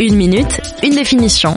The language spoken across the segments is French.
Une minute, une définition.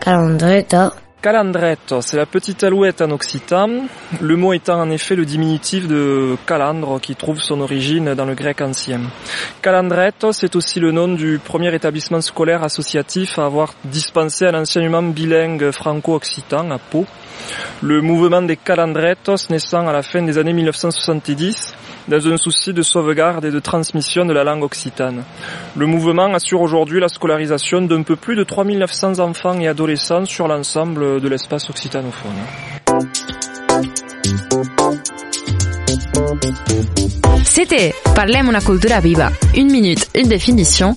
Calandreta. Calandretto, c'est la petite alouette en occitan, le mot étant en effet le diminutif de calandre qui trouve son origine dans le grec ancien. Calandretto, c'est aussi le nom du premier établissement scolaire associatif à avoir dispensé un enseignement bilingue franco-occitan à Pau. Le mouvement des Calandrettos naissant à la fin des années 1970 dans un souci de sauvegarde et de transmission de la langue occitane. Le mouvement assure aujourd'hui la scolarisation d'un peu plus de 3900 enfants et adolescents sur l'ensemble de l'espace occitanophone. C'était Parlem una cultura viva, une minute, une définition,